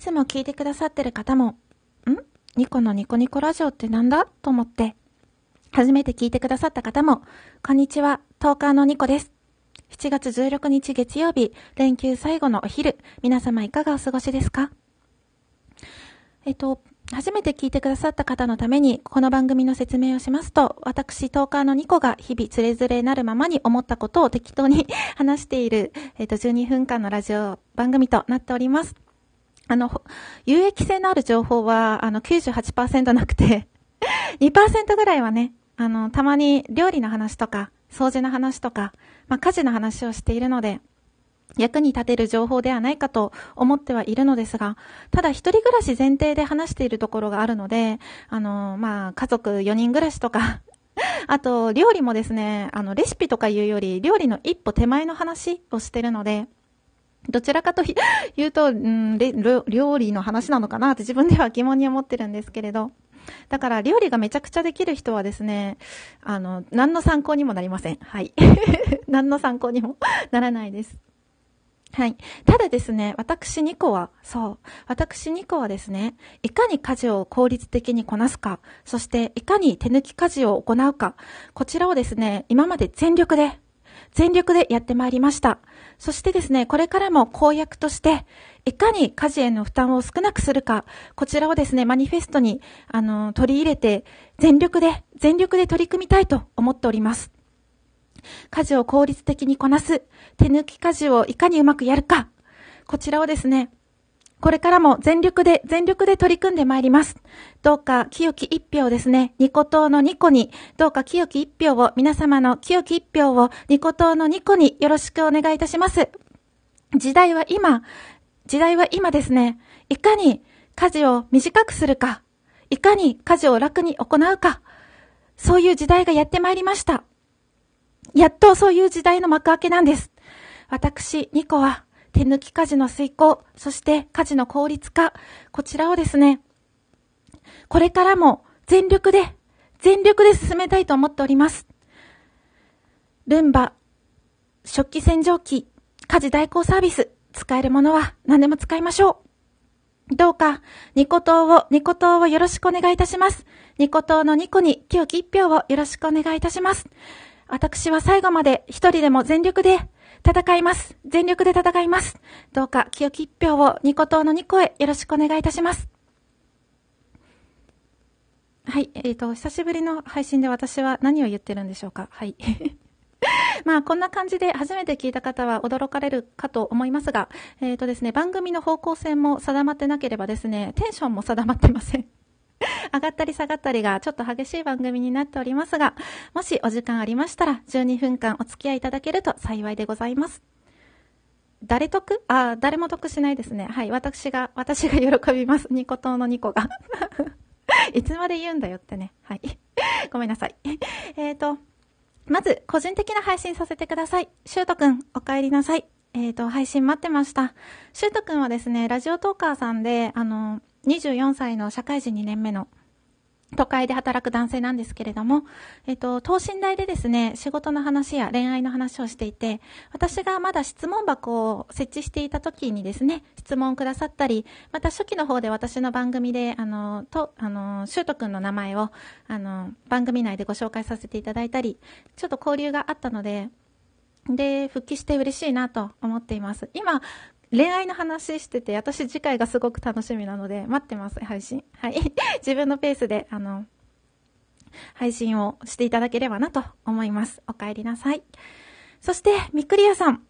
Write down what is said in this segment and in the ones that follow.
つも聞いてくださってる方も、ん？ニコのニコニコラジオってなんだ？と思って、初めて聞いてくださった方も、こんにちは、トーカーのニコです。7月16日月曜日、連休最後のお昼、皆様いかがお過ごしですか？えっと、初めて聞いてくださった方のために、この番組の説明をしますと、私、トーカーのニコが日々つれづれなるままに思ったことを適当に 話している、えっと、12分間のラジオ番組となっております。あの、有益性のある情報は、あの、98%なくて 2%ぐらいはね、あの、たまに料理の話とか、掃除の話とか、まあ、家事の話をしているので、役に立てる情報ではないかと思ってはいるのですが、ただ一人暮らし前提で話しているところがあるので、あの、まあ、家族4人暮らしとか あと、料理もですね、あの、レシピとかいうより、料理の一歩手前の話をしてるので、どちらかと 言うと、うん、料理の話なのかなって自分では疑問に思ってるんですけれど、だから料理がめちゃくちゃできる人はですね、あの、何の参考にもなりません。はい。何の参考にも ならないです。はい。ただですね、私2個は、そう、私2個はですね、いかに家事を効率的にこなすか、そしていかに手抜き家事を行うか、こちらをですね、今まで全力で、全力でやってまいりました。そしてですね、これからも公約として、いかに家事への負担を少なくするか、こちらをですね、マニフェストに、あの、取り入れて、全力で、全力で取り組みたいと思っております。家事を効率的にこなす、手抜き家事をいかにうまくやるか、こちらをですね、これからも全力で、全力で取り組んでまいります。どうか清き一票ですね、ニコ党のニコに、どうか清き一票を、皆様の清き一票をニコ党のニコによろしくお願いいたします。時代は今、時代は今ですね、いかに家事を短くするか、いかに家事を楽に行うか、そういう時代がやってまいりました。やっとそういう時代の幕開けなんです。私、ニコは、手抜き家事の遂行、そして家事の効率化、こちらをですね、これからも全力で、全力で進めたいと思っております。ルンバ、食器洗浄機、家事代行サービス、使えるものは何でも使いましょう。どうか、ニコ党を、ニコ党をよろしくお願いいたします。ニコ党のニコに清き一票をよろしくお願いいたします。私は最後まで一人でも全力で戦います。全力で戦います。どうか清き一票をニコ党のニコへよろしくお願いいたします。はい。えっ、ー、と、久しぶりの配信で私は何を言ってるんでしょうかはい。まあ、こんな感じで初めて聞いた方は驚かれるかと思いますが、えっ、ー、とですね、番組の方向性も定まってなければですね、テンションも定まってません。上がったり下がったりがちょっと激しい番組になっておりますが、もしお時間ありましたら12分間お付き合いいただけると幸いでございます。誰得？あ、誰も得しないですね。はい。私が、私が喜びます。ニコ党のニコが。いつまで言うんだよってね。はい。ごめんなさい。えっ、ー、と、まず、個人的な配信させてください。シュートくん、お帰りなさい。えっ、ー、と、配信待ってました。シュートくんはですね、ラジオトーカーさんで、あの、24歳の社会人2年目の都会で働く男性なんですけれども、えっと、等身大でですね、仕事の話や恋愛の話をしていて、私がまだ質問箱を設置していた時にですね、質問をくださったり、また初期の方で私の番組で、あの、と、あの、シュート君の名前を、あの、番組内でご紹介させていただいたり、ちょっと交流があったので、で、復帰して嬉しいなと思っています。今、恋愛の話してて、私次回がすごく楽しみなので、待ってます、配信。はい。自分のペースで、あの、配信をしていただければなと思います。お帰りなさい。そして、みくりやさん。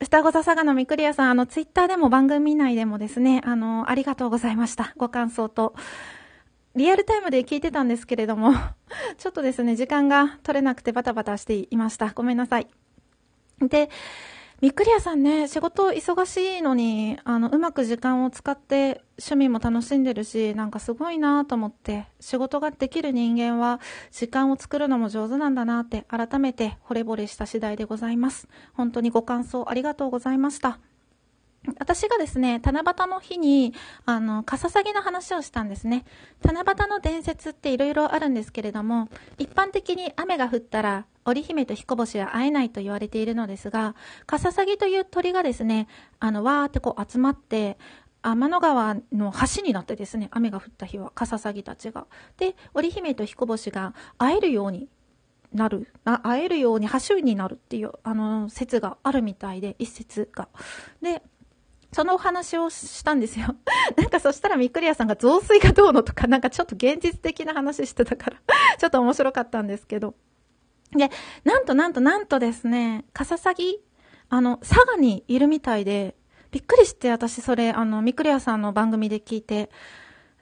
双子座佐賀のみくりやさん、あの、ツイッターでも番組内でもですね、あの、ありがとうございました。ご感想と。リアルタイムで聞いてたんですけれども、ちょっとですね、時間が取れなくてバタバタしていました。ごめんなさい。で、みっくりやさんね、仕事忙しいのに、あの、うまく時間を使って趣味も楽しんでるし、なんかすごいなと思って、仕事ができる人間は時間を作るのも上手なんだなって改めて惚れ惚れした次第でございます。本当にご感想ありがとうございました。私がですね、七夕の日に、あの、カササギの話をしたんですね。七夕の伝説って色々あるんですけれども、一般的に雨が降ったら、織姫と彦星は会えないと言われているのですが、カササギという鳥がですね、あの、わーってこう集まって、天の川の橋になってですね、雨が降った日は、カササギたちが。で、織姫と彦星が会えるようになる、あ会えるように橋になるっていう、あの、説があるみたいで、一説が。で、そのお話をしたんですよ。なんかそしたらミクリアさんが増水がどうのとか、なんかちょっと現実的な話してたから ちょっと面白かったんですけど。で、なんとなんとなんとですね、カササギ、あの、佐賀にいるみたいで、びっくりして私それ、あの、ミクリアさんの番組で聞いて、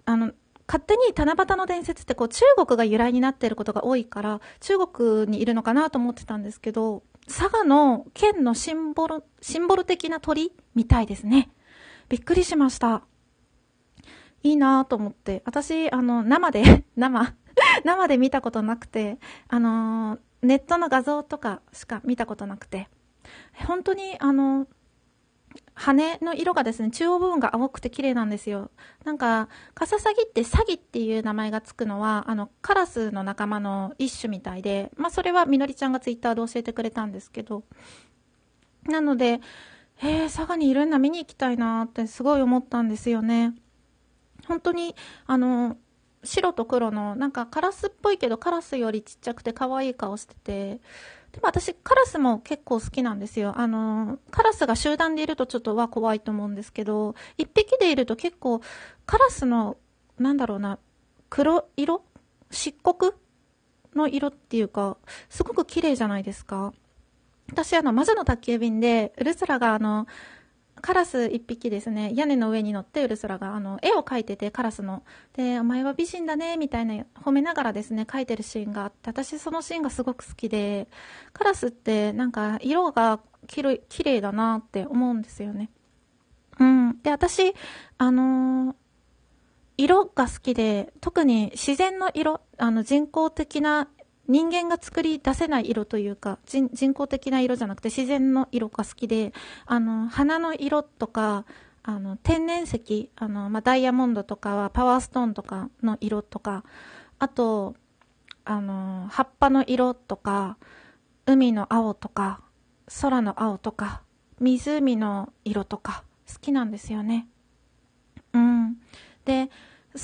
あの、勝手に七夕の伝説ってこう中国が由来になっていることが多いから、中国にいるのかなと思ってたんですけど、佐賀の県のシンボル、シンボル的な鳥みたいですね。びっくりしました。いいなぁと思って。私、あの、生で、生、生で見たことなくて、あの、ネットの画像とかしか見たことなくて、本当に、あの、羽の色がですね、中央部分が青くて綺麗なんですよ。なんか、カササギってサギっていう名前がつくのは、あの、カラスの仲間の一種みたいで、まあそれはみのりちゃんがツイッターで教えてくれたんですけど、なので、え、佐賀にいるんだ、見に行きたいなってすごい思ったんですよね。本当に、あの、白と黒の、なんかカラスっぽいけどカラスよりちっちゃくて可愛い顔してて、でも私、カラスも結構好きなんですよ。あの、カラスが集団でいるとちょっとは怖いと思うんですけど、一匹でいると結構、カラスの、なんだろうな、黒色？漆黒の色っていうか、すごく綺麗じゃないですか。私、あの、魔女の宅急便で、ウルスラがあの、カラス一匹ですね、屋根の上に乗ってウルスラが、あの、絵を描いてて、カラスの。で、お前は美人だね、みたいな、褒めながらですね、描いてるシーンがあって、私そのシーンがすごく好きで、カラスってなんか色がきれ綺麗だなって思うんですよね。うん。で、私、あのー、色が好きで、特に自然の色、あの人工的な人間が作り出せない色というか人、工的な色じゃなくて自然の色が好きで、あの、花の色とか、あの、天然石、あの、まあ、ダイヤモンドとかはパワーストーンとかの色とか、あと、あの、葉っぱの色とか、海の青とか、空の青とか、湖の色とか、好きなんですよね。うん。で、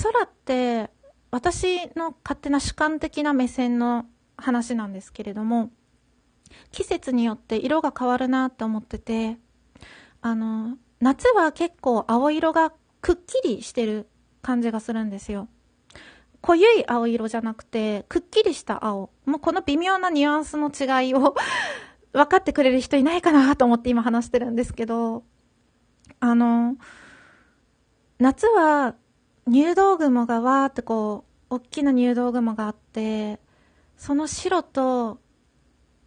空って、私の勝手な主観的な目線の話なんですけれども、季節によって色が変わるなって思ってて、あの、夏は結構青色がくっきりしてる感じがするんですよ。濃ゆい青色じゃなくて、くっきりした青。もうこの微妙なニュアンスの違いを 分かってくれる人いないかなと思って今話してるんですけど、あの、夏は入道雲がわーってこう、大きな入道雲があって、その白と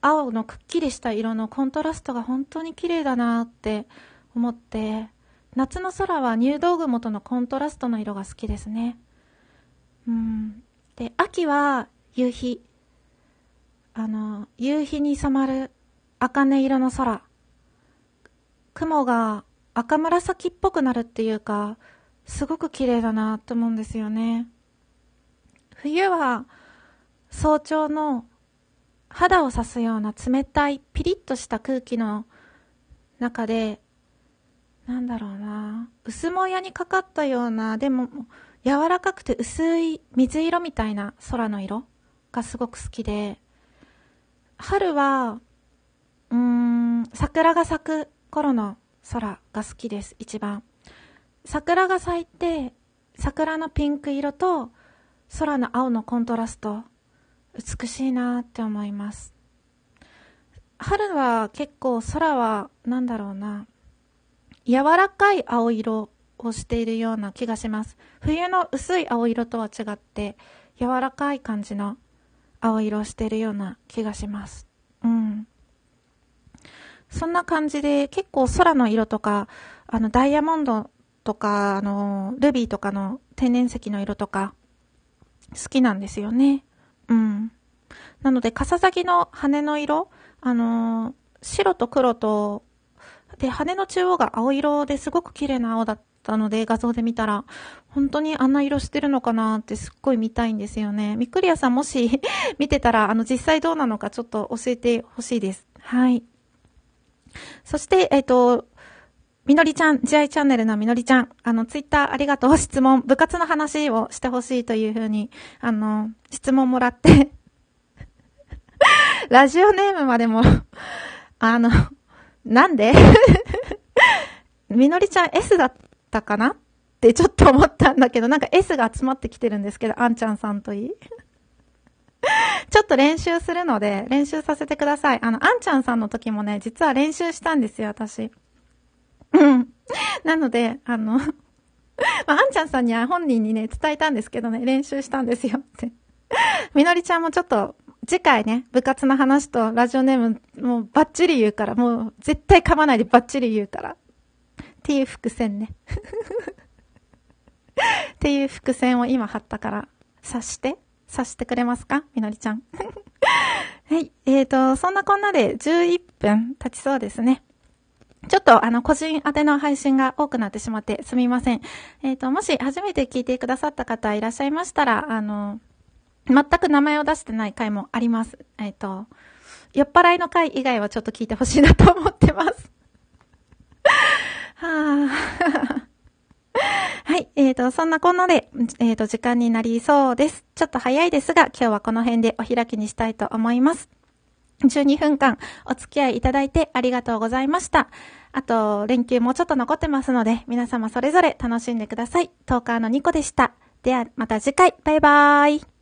青のくっきりした色のコントラストが本当に綺麗だなって思って、夏の空は入道雲とのコントラストの色が好きですね。うん。で、秋は夕日。あの、夕日に染まる茜色の空。雲が赤紫っぽくなるっていうか、すごく綺麗だなと思うんですよね。冬は早朝の肌を刺すような冷たいピリッとした空気の中で、なんだろうな、薄もやにかかったような、でも柔らかくて薄い水色みたいな空の色がすごく好きで、春は、うーん、桜が咲く頃の空が好きです、一番。桜が咲いて、桜のピンク色と空の青のコントラスト、美しいなって思います。春は結構空は、なんだろうな、柔らかい青色をしているような気がします。冬の薄い青色とは違って、柔らかい感じの青色をしているような気がします。うん。そんな感じで結構空の色とか、あのダイヤモンドとか、あの、ルビーとかの天然石の色とか、好きなんですよね。うん。なので、カササギの羽の色、あの、白と黒と、で、羽の中央が青色ですごく綺麗な青だったので、画像で見たら、本当にあんな色してるのかなってすっごい見たいんですよね。みくりやさんもし 見てたら、あの、実際どうなのかちょっと教えてほしいです。はい。そして、えっ、と、みのりちゃん、慈愛チャンネルのみのりちゃん、あの、ツイッターありがとう、質問、部活の話をしてほしいというふうに、あの、質問もらって。ラジオネームまでもあの、なんで？みのりちゃん S だったかな？ってちょっと思ったんだけど、なんか S が集まってきてるんですけど、あんちゃんさんといい？ちょっと練習するので、練習させてください。あの、あんちゃんさんの時もね、実は練習したんですよ、私。うん。なので、あの まあ、あんちゃんさんには本人にね、伝えたんですけどね、練習したんですよって。みのりちゃんもちょっと、次回ね、部活の話とラジオネーム、もうバッチリ言うから、もう絶対噛まないでバッチリ言うから。っていう伏線ね。っていう伏線を今貼ったから、察して察してくれますか？みのりちゃん。はい。えーと、そんなこんなで11分経ちそうですね。ちょっとあの、個人宛ての配信が多くなってしまってすみません。えっ、ー、と、もし初めて聞いてくださった方いらっしゃいましたら、あの、全く名前を出してない回もあります。えっ、ー、と、酔っ払いの回以外はちょっと聞いてほしいなと思ってます。は。い。えっ、ー、と、そんなこんなで、えっ、ー、と、時間になりそうです。ちょっと早いですが、今日はこの辺でお開きにしたいと思います。12分間お付き合いいただいてありがとうございました。あと、連休もうちょっと残ってますので、皆様それぞれ楽しんでください。トーカーのニコでした。では、また次回。バイバーイ。